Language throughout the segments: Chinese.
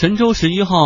神舟十一号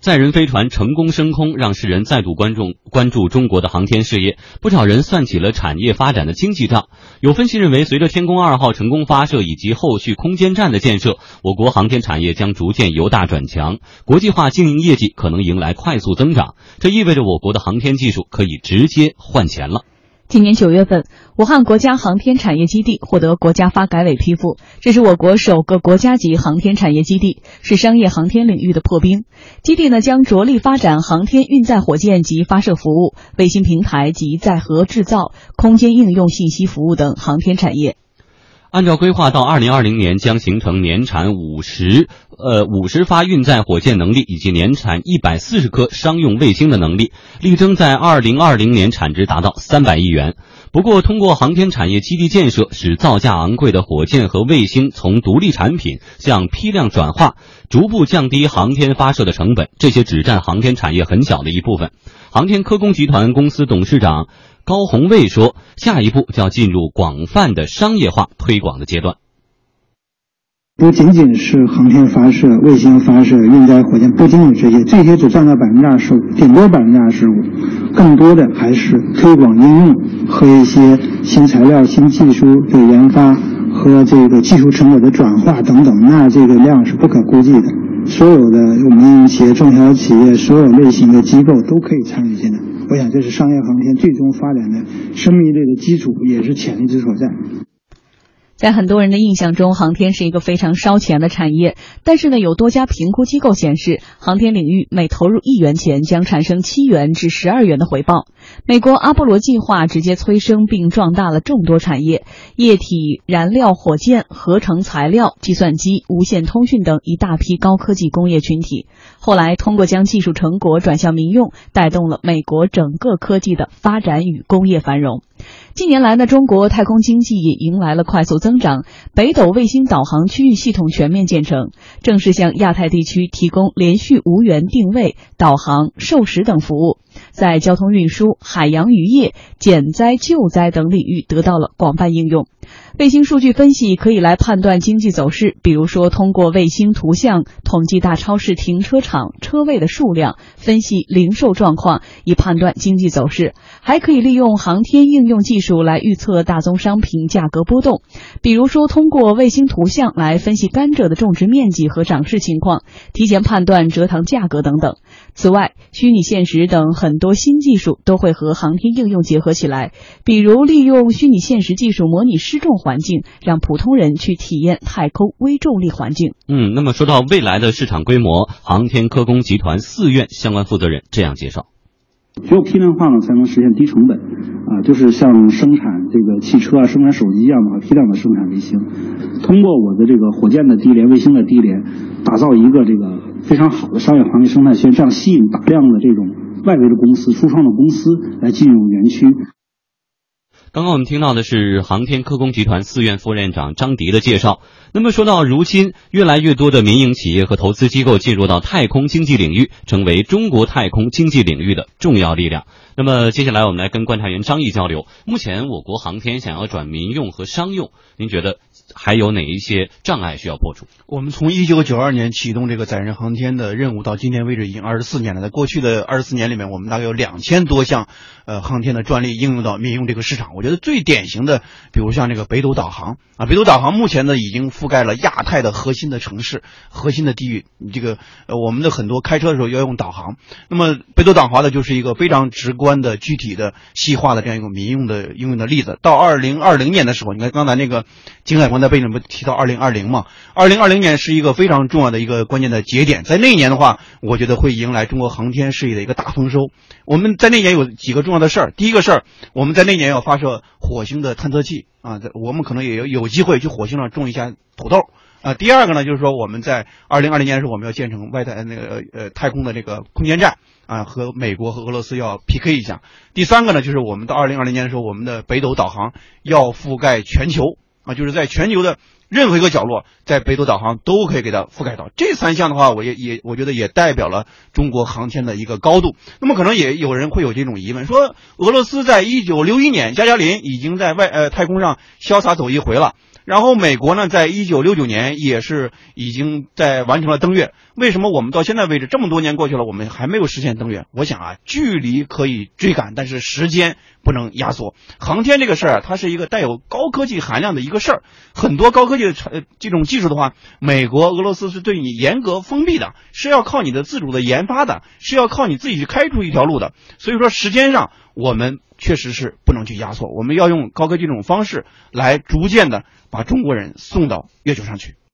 载人飞船成功升空，让世人再度关注关注中国的航天事业。不少人算起了产业发展的经济账。有分析认为，随着天宫二号成功发射以及后续空间站的建设，我国航天产业将逐渐由大转强，国际化经营业绩可能迎来快速增长。这意味着我国的航天技术可以直接换钱了。今年九月份，武汉国家航天产业基地获得国家发改委批复，这是我国首个国家级航天产业基地，是商业航天领域的破冰。基地呢将着力发展航天运载火箭及发射服务、卫星平台及载荷制造、空间应用信息服务等航天产业。按照规划，到二零二零年将形成年产五十呃五十发运载火箭能力，以及年产一百四十颗商用卫星的能力，力争在二零二零年产值达到三百亿元。不过，通过航天产业基地建设，使造价昂贵的火箭和卫星从独立产品向批量转化，逐步降低航天发射的成本，这些只占航天产业很小的一部分。航天科工集团公司董事长。高宏卫说：“下一步就要进入广泛的商业化推广的阶段，不仅仅是航天发射、卫星发射、运载火箭，不仅仅这些，这些只占到百分之二十五，顶多百分之二十五，更多的还是推广应用和一些新材料、新技术的研发和这个技术成果的转化等等，那这个量是不可估计的。所有的我们企业、中小企业，所有类型的机构都可以参与进来。”这是商业航天最终发展的生命力的基础，也是潜力之所在。在很多人的印象中，航天是一个非常烧钱的产业。但是呢，有多家评估机构显示，航天领域每投入一元钱将产生七元至十二元的回报。美国阿波罗计划直接催生并壮大了众多产业，液体燃料火箭、合成材料、计算机、无线通讯等一大批高科技工业群体。后来通过将技术成果转向民用，带动了美国整个科技的发展与工业繁荣。近年来呢，中国太空经济也迎来了快速增长，北斗卫星导航区域系统全面建成，正式向亚太地区提供连续无源定位、导航、授时等服务，在交通运输、海洋渔业、减灾救灾等领域得到了广泛应用。卫星数据分析可以来判断经济走势，比如说通过卫星图像统计大超市停车场车位的数量，分析零售状况，以判断经济走势；还可以利用航天应用技术来预测大宗商品价格波动，比如说通过卫星图像来分析甘蔗的种植面积和长势情况，提前判断蔗糖价格等等。此外，虚拟现实等很多新技术都会和航天应用结合起来，比如利用虚拟现实技术模拟失重环境，让普通人去体验太空微重力环境。嗯，那么说到未来的市场规模，航天科工集团四院相关负责人这样介绍：只有批量化呢，才能实现低成本啊，就是像生产这个汽车啊、生产手机一样的批量的生产卫星，通过我的这个火箭的低廉、卫星的低廉，打造一个这个。非常好的商业行业生态圈，这样吸引大量的这种外围的公司、初创的公司来进入园区。刚刚我们听到的是航天科工集团四院副院长张迪的介绍。那么说到如今，越来越多的民营企业和投资机构进入到太空经济领域，成为中国太空经济领域的重要力量。那么接下来我们来跟观察员张毅交流。目前我国航天想要转民用和商用，您觉得？还有哪一些障碍需要破除？我们从一九九二年启动这个载人航天的任务到今天为止已经二十四年了。在过去的二十四年里面，我们大概有两千多项呃航天的专利应用到民用这个市场。我觉得最典型的，比如像这个北斗导航啊，北斗导航目前呢已经覆盖了亚太的核心的城市、核心的地域。这个呃我们的很多开车的时候要用导航，那么北斗导航呢就是一个非常直观的、具体的、细化的这样一个民用的应用的例子。到二零二零年的时候，你看刚才那个金海光在背景不提到二零二零嘛？二零二零年是一个非常重要的一个关键的节点，在那一年的话，我觉得会迎来中国航天事业的一个大丰收。我们在那年有几个重要的事儿，第一个事儿，我们在那年要发射火星的探测器啊，我们可能也有有机会去火星上种一下土豆啊。第二个呢，就是说我们在二零二零年的时候，我们要建成外太那个呃太空的这个空间站啊，和美国和俄罗斯要 PK 一下。第三个呢，就是我们到二零二零年的时候，我们的北斗导航要覆盖全球。啊，就是在全球的任何一个角落，在北斗导航都可以给它覆盖到。这三项的话，我也也我觉得也代表了中国航天的一个高度。那么可能也有人会有这种疑问，说俄罗斯在一九六一年，加加林已经在外呃太空上潇洒走一回了。然后美国呢，在一九六九年也是已经在完成了登月。为什么我们到现在为止这么多年过去了，我们还没有实现登月？我想啊，距离可以追赶，但是时间不能压缩。航天这个事儿，它是一个带有高科技含量的一个事儿，很多高科技的这种技术的话，美国、俄罗斯是对你严格封闭的，是要靠你的自主的研发的，是要靠你自己去开出一条路的。所以说，时间上我们确实是不能去压缩，我们要用高科技这种方式来逐渐的把中国人送到月球上去。